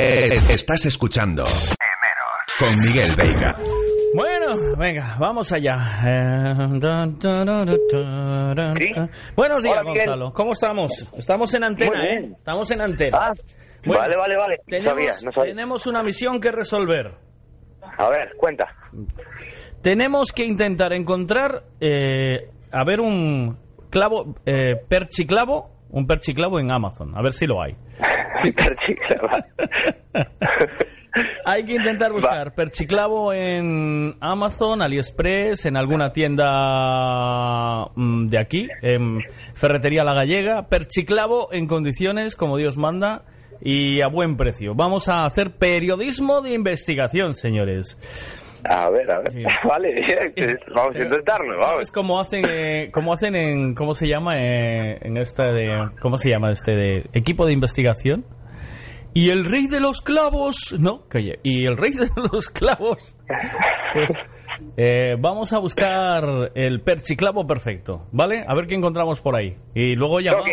Eh, estás escuchando con Miguel Veiga. Bueno, venga, vamos allá. Eh, dun, dun, dun, dun, dun, ¿Sí? dun. Buenos días, Hola, Miguel. Gonzalo. ¿Cómo estamos? Estamos en antena, ¿eh? Estamos en antena. Ah, Bueno, vale, vale, vale. No Tenemos, sabía, no sabía. tenemos una misión que resolver. A ver, cuenta. Tenemos que intentar encontrar, eh, a ver, un clavo, eh, perchiclavo, un perchiclavo en Amazon. A ver si lo hay. Perchicla, vale. Hay que intentar buscar perchiclavo en Amazon, AliExpress, en alguna tienda mm, de aquí, en Ferretería La Gallega. Perchiclavo en condiciones como Dios manda y a buen precio. Vamos a hacer periodismo de investigación, señores. A ver, a ver. Sí. Vale, vamos a intentarlo, ¿Sabes vamos. cómo hacen, eh, cómo hacen en, cómo se llama eh, en esta de, cómo se llama este de equipo de investigación? Y el rey de los clavos, no, que oye, y el rey de los clavos, pues eh, vamos a buscar el perchiclavo perfecto, ¿vale? A ver qué encontramos por ahí. Y luego llama-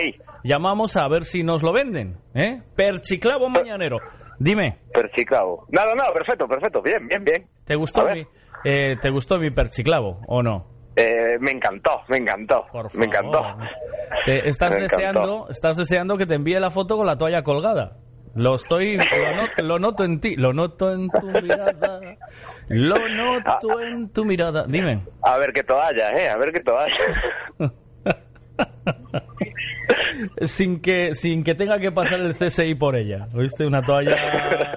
llamamos a ver si nos lo venden, ¿eh? Perchiclavo mañanero. Dime, Perchiclavo. Nada, nada, perfecto, perfecto. Bien, bien, bien. ¿te gustó mi, eh, ¿te gustó mi perchiclavo o no? Eh, me encantó, me encantó. Por Me encantó. Te- estás Me encantó. deseando, estás deseando que te envíe la foto con la toalla colgada. Lo estoy, lo noto, lo noto en ti, lo noto en tu mirada, lo noto en tu mirada. Dime. A ver qué toalla, eh, a ver qué toalla. Sin que, sin que tenga que pasar el CSI por ella. ¿Oíste? Una toalla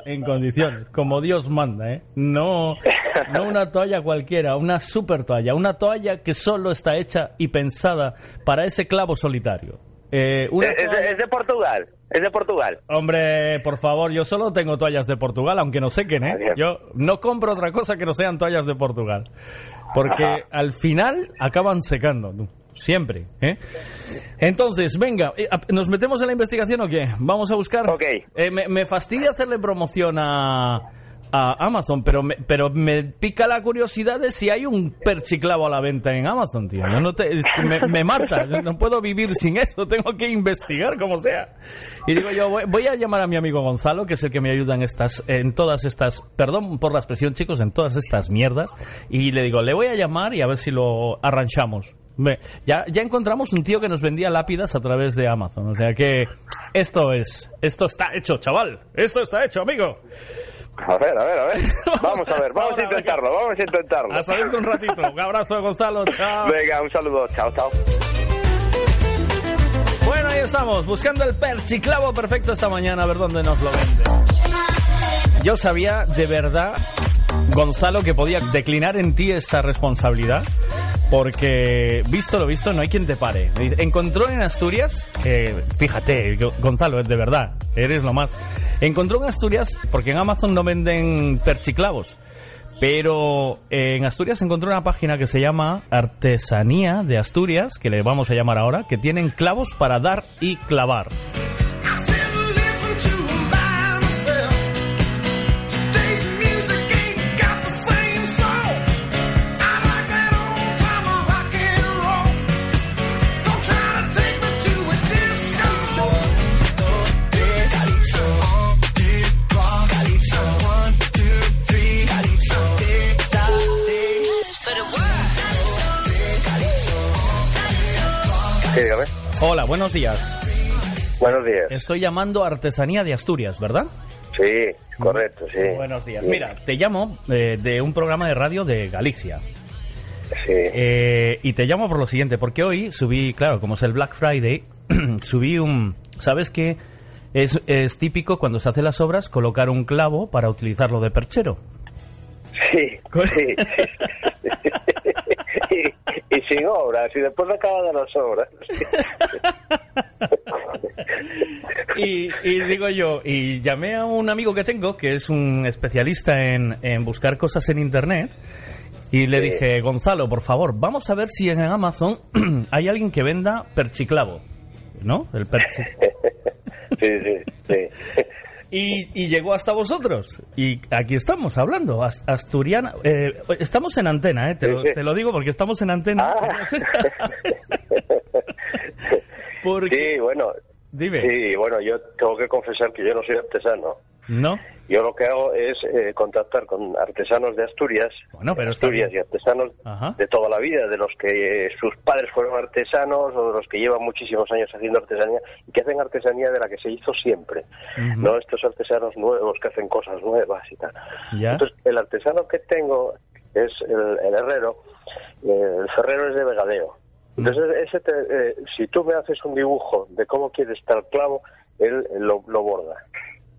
en condiciones, como Dios manda, ¿eh? No, no una toalla cualquiera, una super toalla. Una toalla que solo está hecha y pensada para ese clavo solitario. Eh, una Es, es de, toalla- es de Portugal, es de Portugal. Hombre, por favor, yo solo tengo toallas de Portugal, aunque no sequen, ¿eh? Adiós. Yo no compro otra cosa que no sean toallas de Portugal. Porque Ajá. al final acaban secando. Siempre, ¿eh? Entonces, venga, eh, ¿nos metemos en la investigación o qué? Vamos a buscar. Ok. Eh, me, me fastidia hacerle promoción a, a Amazon, pero me, pero me pica la curiosidad de si hay un perchiclavo a la venta en Amazon, tío. Yo no te- es que me, me mata, yo no puedo vivir sin eso, tengo que investigar como sea. Y digo yo, voy, voy a llamar a mi amigo Gonzalo, que es el que me ayuda en estas, en todas estas, perdón por la expresión, chicos, en todas estas mierdas, y le digo, le voy a llamar y a ver si lo arranchamos. Ya, ya encontramos un tío que nos vendía lápidas a través de Amazon. O sea que esto es, esto está hecho, chaval. Esto está hecho, amigo. A ver, a ver, a ver. Vamos a ver, vamos ahora, a intentarlo, vamos a intentarlo. Hasta dentro un ratito. Un abrazo, Gonzalo. Chao. Venga, un saludo, chao, chao. Bueno, ahí estamos, buscando el perchiclavo perfecto esta mañana, a ver dónde nos lo vende. Yo sabía de verdad, Gonzalo, que podía declinar en ti esta responsabilidad, porque visto lo visto, no hay quien te pare. Encontró en Asturias, eh, fíjate, Gonzalo, de verdad, eres lo más. Encontró en Asturias, porque en Amazon no venden perchiclavos. Pero eh, en Asturias encontré una página que se llama Artesanía de Asturias, que le vamos a llamar ahora, que tienen clavos para dar y clavar. Buenos días. Buenos días. Estoy llamando a Artesanía de Asturias, ¿verdad? Sí, correcto, sí. Buenos días. Sí, Mira, te llamo eh, de un programa de radio de Galicia. Sí. Eh, y te llamo por lo siguiente, porque hoy subí, claro, como es el Black Friday, subí un... ¿Sabes qué? Es, es típico cuando se hacen las obras colocar un clavo para utilizarlo de perchero. Sí, sí, sin obras, y después de acabadas las obras. y, y digo yo, y llamé a un amigo que tengo, que es un especialista en, en buscar cosas en Internet, y le Sí. dije, Gonzalo, por favor, vamos a ver si en Amazon hay alguien que venda perchiclavo. ¿No? El perchi. Sí, sí, sí. Y, y llegó hasta vosotros. Y aquí estamos hablando. As- Asturiana. eh, estamos en antena, ¿eh? Te, lo, te lo digo porque estamos en antena. Ah. porque. Sí, bueno, Dime. sí, bueno, yo tengo que confesar que yo no soy artesano. ¿No? Yo lo que hago es eh, contactar con artesanos de Asturias, Bueno, pero Asturias y artesanos Ajá. de toda la vida, de los que eh, sus padres fueron artesanos o de los que llevan muchísimos años haciendo artesanía y que hacen artesanía de la que se hizo siempre, no estos artesanos nuevos que hacen cosas nuevas y tal. Ya. Entonces, el artesano que tengo es el, el herrero, eh, el ferrero es de Vegadeo. Entonces, ese te- eh, si tú me haces un dibujo de cómo quiere estar el clavo, él, él lo, lo borda.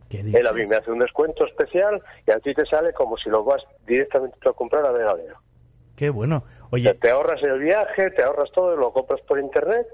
¿Qué Él a mí me hace un descuento especial y a ti te sale como si lo vas directamente tú a comprar a Vegadeo. Qué bueno. Oye, te ahorras el viaje, te ahorras todo, lo compras por internet.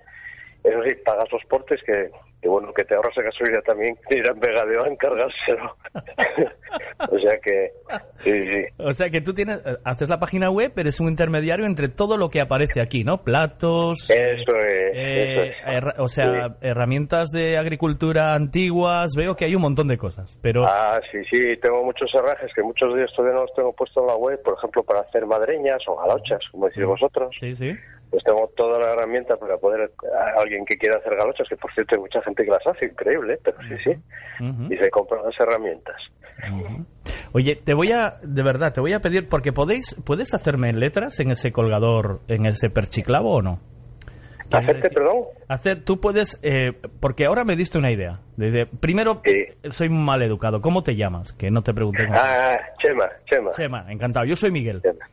Eso sí, pagas los portes que, que bueno, que te ahorras la gasolina también, ir a Vegadeo a encargárselo. o sea que, sí, sí. o sea que tú tienes, haces la página web, eres un intermediario entre todo lo que aparece aquí, ¿no? Platos. Eso es, eh, eso es. o sea, Sí. herramientas de agricultura antiguas. Veo que hay un montón de cosas. Pero. Ah, sí, sí, tengo muchos herrajes que muchos días todavía no los tengo puestos en la web, por ejemplo, para hacer madreñas o galochas, como decís vosotros. Sí, sí. Pues tengo toda la herramienta para poder, a alguien que quiera hacer galochas, que por cierto hay mucha gente que las hace, increíble, ¿eh? pero sí, sí, y se compran las herramientas. Oye, te voy a, de verdad, te voy a pedir, porque podéis, ¿puedes hacerme letras en ese colgador, en ese perchiclavo o no? ¿Hacerte, perdón? Hacer, tú puedes, eh, porque ahora me diste una idea. De- de- primero, soy mal educado. ¿Cómo te llamas? Que no te pregunté. Ah, Chema, Chema. Chema, encantado. Yo soy Miguel. Chema.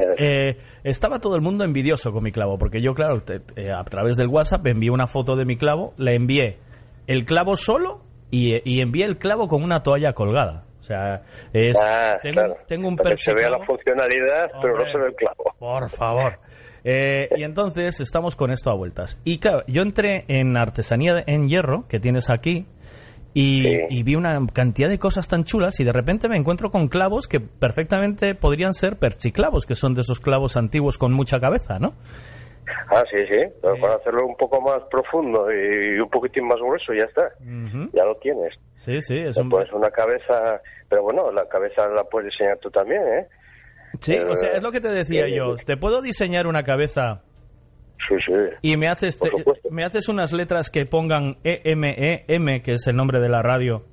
Eh, Eh, estaba todo el mundo envidioso con mi clavo, porque yo, claro, te- eh, a través del WhatsApp envié una foto de mi clavo, le envié el clavo solo y, y envié el clavo con una toalla colgada. O sea, es, ah, tengo, claro. tengo un Para que se vea la funcionalidad, pero no se ve el clavo. Por favor. Eh, y entonces estamos con esto a vueltas. Y claro, yo entré en artesanía en hierro que tienes aquí y, Sí. y vi una cantidad de cosas tan chulas y de repente me encuentro con clavos que perfectamente podrían ser perchiclavos, que son de esos clavos antiguos con mucha cabeza, ¿no? Ah, sí, sí, pero para hacerlo un poco más profundo y un poquitín más grueso, ya está. Ya lo tienes. Sí, sí, es un... Pues una cabeza, pero bueno, la cabeza la puedes diseñar tú también, ¿eh? Sí, o sea, es lo que te decía Eh, yo. Te puedo diseñar una cabeza Sí, sí. y me haces, te- me haces unas letras que pongan E EMEM, que es el nombre de la radio,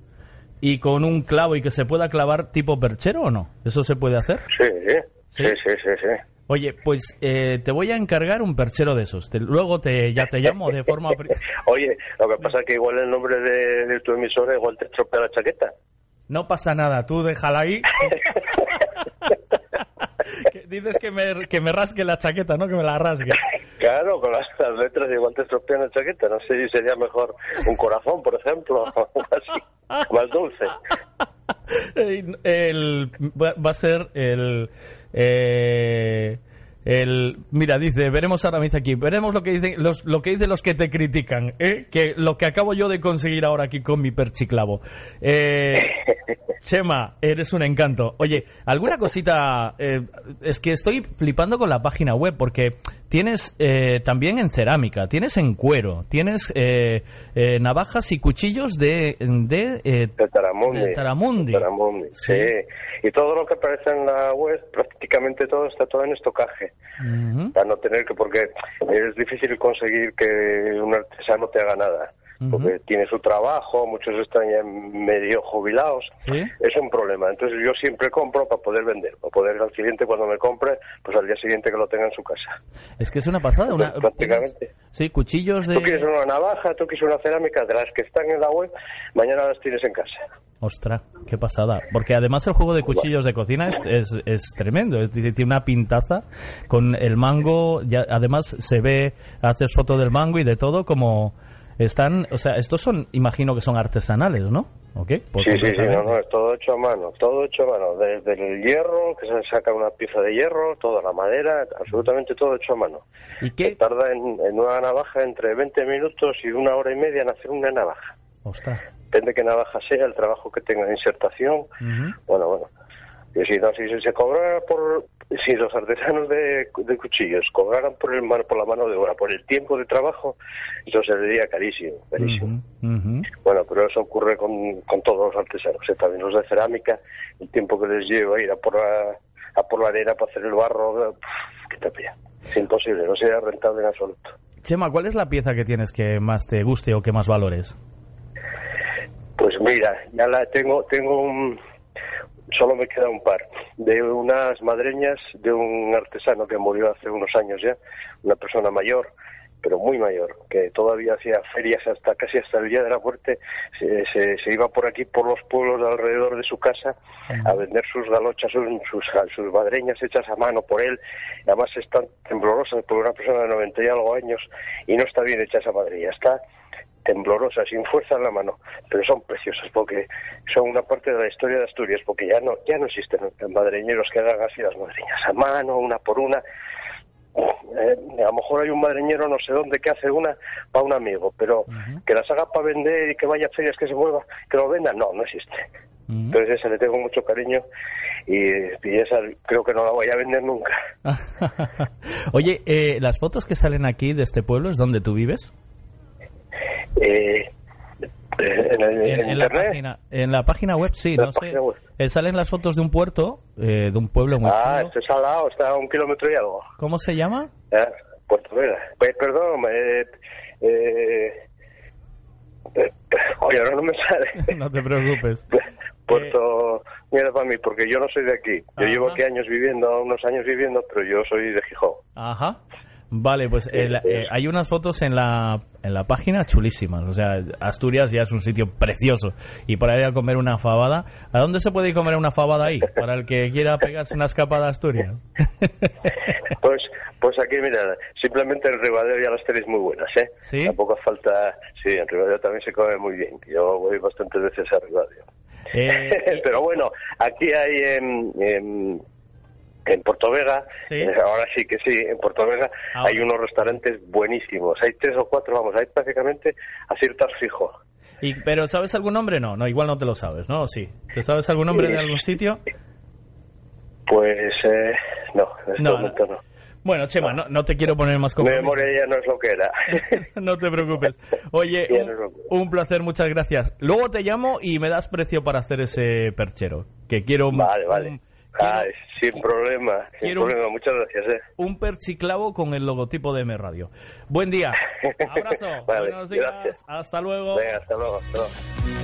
y con un clavo y que se pueda clavar tipo perchero o no? ¿Eso se puede hacer? Sí, sí, ¿Sí? sí, sí. Oye, pues eh, te voy a encargar un perchero de esos. Te- luego te, ya te llamo de forma... Oye, lo que pasa es que igual el nombre de, de tu emisora igual te estropea la chaqueta. No pasa nada, tú déjala ahí. Dices que me, que me rasgue la chaqueta, ¿no? Que me la rasgue. Claro, con las, las letras igual te estropean la chaqueta. No sé si sería mejor un corazón, por ejemplo, o algo así, más dulce. el, va va a ser el, eh, el mira dice veremos ahora me dice aquí veremos lo que dicen los lo que dicen los que te critican ¿eh? que lo que acabo yo de conseguir ahora aquí con mi perchiclavo eh, Chema eres un encanto oye alguna cosita eh, es que estoy flipando con la página web porque tienes eh, también en cerámica tienes en cuero tienes eh, eh, navajas y cuchillos de de, eh, De Taramundi. de Taramundi. De Taramundi, Sí. sí. Y todo lo que aparece en la web, prácticamente todo está todo en estocaje. Para no tener que, porque es difícil conseguir que un artesano te haga nada. Porque tiene su trabajo, muchos están ya medio jubilados. Sí. Es un problema. Entonces yo siempre compro para poder vender, para poder al cliente cuando me compre, pues al día siguiente que lo tenga en su casa. Es que es una pasada. Una, prácticamente. Sí, cuchillos de... Tú quieres una navaja, tú quieres una cerámica, de las que están en la web, mañana las tienes en casa. Ostras, qué pasada. Porque además el juego de cuchillos de cocina es, es, es tremendo. Es decir, tiene una pintaza con el mango. Ya, además se ve, haces foto del mango y de todo como... Están, o sea, estos son, imagino que son artesanales, ¿no? ¿Ok? Pues Sí, sí, sí, no, no, es todo hecho a mano, todo hecho a mano, desde el hierro, que se saca una pieza de hierro, toda la madera, absolutamente todo hecho a mano. ¿Y qué? tarda en, en una navaja entre 20 minutos y una hora y media en hacer una navaja. Ostras. Depende qué navaja sea, el trabajo que tenga de insertación, bueno, bueno. Y si no, si se cobrara por, si los artesanos de, de cuchillos cobraran por el por la mano de obra, por el tiempo de trabajo, eso sería carísimo, carísimo. Bueno, pero eso ocurre con, con todos los artesanos, ¿eh? también los de cerámica, el tiempo que les lleva ir a por la, a por la arena para hacer el barro, pff, qué te pilla. Es imposible, no sería rentable en absoluto. Chema, ¿cuál es la pieza que tienes que más te guste o que más valores? Pues mira, ya la tengo, tengo un, solo me queda un par, de unas madreñas de un artesano que murió hace unos años ya, una persona mayor, pero muy mayor, que todavía hacía ferias hasta casi hasta el día de la muerte, se, se, se iba por aquí, por los pueblos de alrededor de su casa, a vender sus galochas, sus, sus, sus madreñas hechas a mano por él, además están temblorosas por una persona de 90 y algo años, y no está bien hecha esa madreña, está temblorosas, sin fuerza en la mano, pero son preciosas porque son una parte de la historia de Asturias, porque ya no ya no existen madreñeros que hagan así las madreñas a mano, una por una. Eh, a lo mejor hay un madreñero no sé dónde que hace una para un amigo, pero que las haga para vender y que vaya a ferias que se mueva, que lo venda, no, no existe. Entonces esa le tengo mucho cariño y, y esa creo que no la voy a vender nunca. Oye, eh, las fotos que salen aquí de este pueblo es donde tú vives. Eh, eh, en, el- En, en en la página, en la página web, sí, no sé. Eh, salen las fotos de un puerto, eh, de un pueblo muy Ah, este es al lado, está a un kilómetro y algo. ¿Cómo se llama? Ah, Puerto Vela. Pues, perdón, eh, eh, eh, oye, ahora no me sale. no te preocupes. Puerto, mira para mí, porque yo no soy de aquí. Yo Ajá. llevo aquí años viviendo, unos años viviendo, pero yo soy de Gijón. Ajá. Vale, pues eh, la- eh, hay unas fotos en la, en la página chulísimas. O sea, Asturias ya es un sitio precioso. Y para ir a comer una fabada, ¿a dónde se puede ir a comer una fabada ahí? Para el que quiera pegarse una escapada a Asturias. Pues, pues aquí, mira, simplemente en Ribadeo ya las tenéis muy buenas, ¿eh? ¿Sí? Tampoco falta, sí, en Ribadeo también se come muy bien. Yo voy bastantes veces a Ribadeo. Eh, Pero bueno, aquí hay en, en, en Puerto Vega, Sí. eh, ahora sí que sí, en Puerto Vega Ahora. hay unos restaurantes buenísimos. Hay tres o cuatro, vamos, hay prácticamente aciertas fijo. y, ¿Pero sabes algún nombre? No, no, igual no te lo sabes, ¿no? Sí. ¿Te sabes algún nombre de algún sitio? Pues eh, no, en este No, momento no. Bueno, Chema, no, no te quiero poner más Mi compromiso. memoria ya no es lo que era. no te preocupes. Oye, un, placer, muchas gracias. Luego te llamo y me das precio para hacer ese perchero. Que quiero un- vale, vale. un- Ah, sin problema, sin un- problema. Muchas gracias. Eh. un perchiclavo con el logotipo de M Radio. Buen día. Abrazo. Vale, Buenos días. gracias. Hasta luego. Venga, hasta luego. Hasta luego.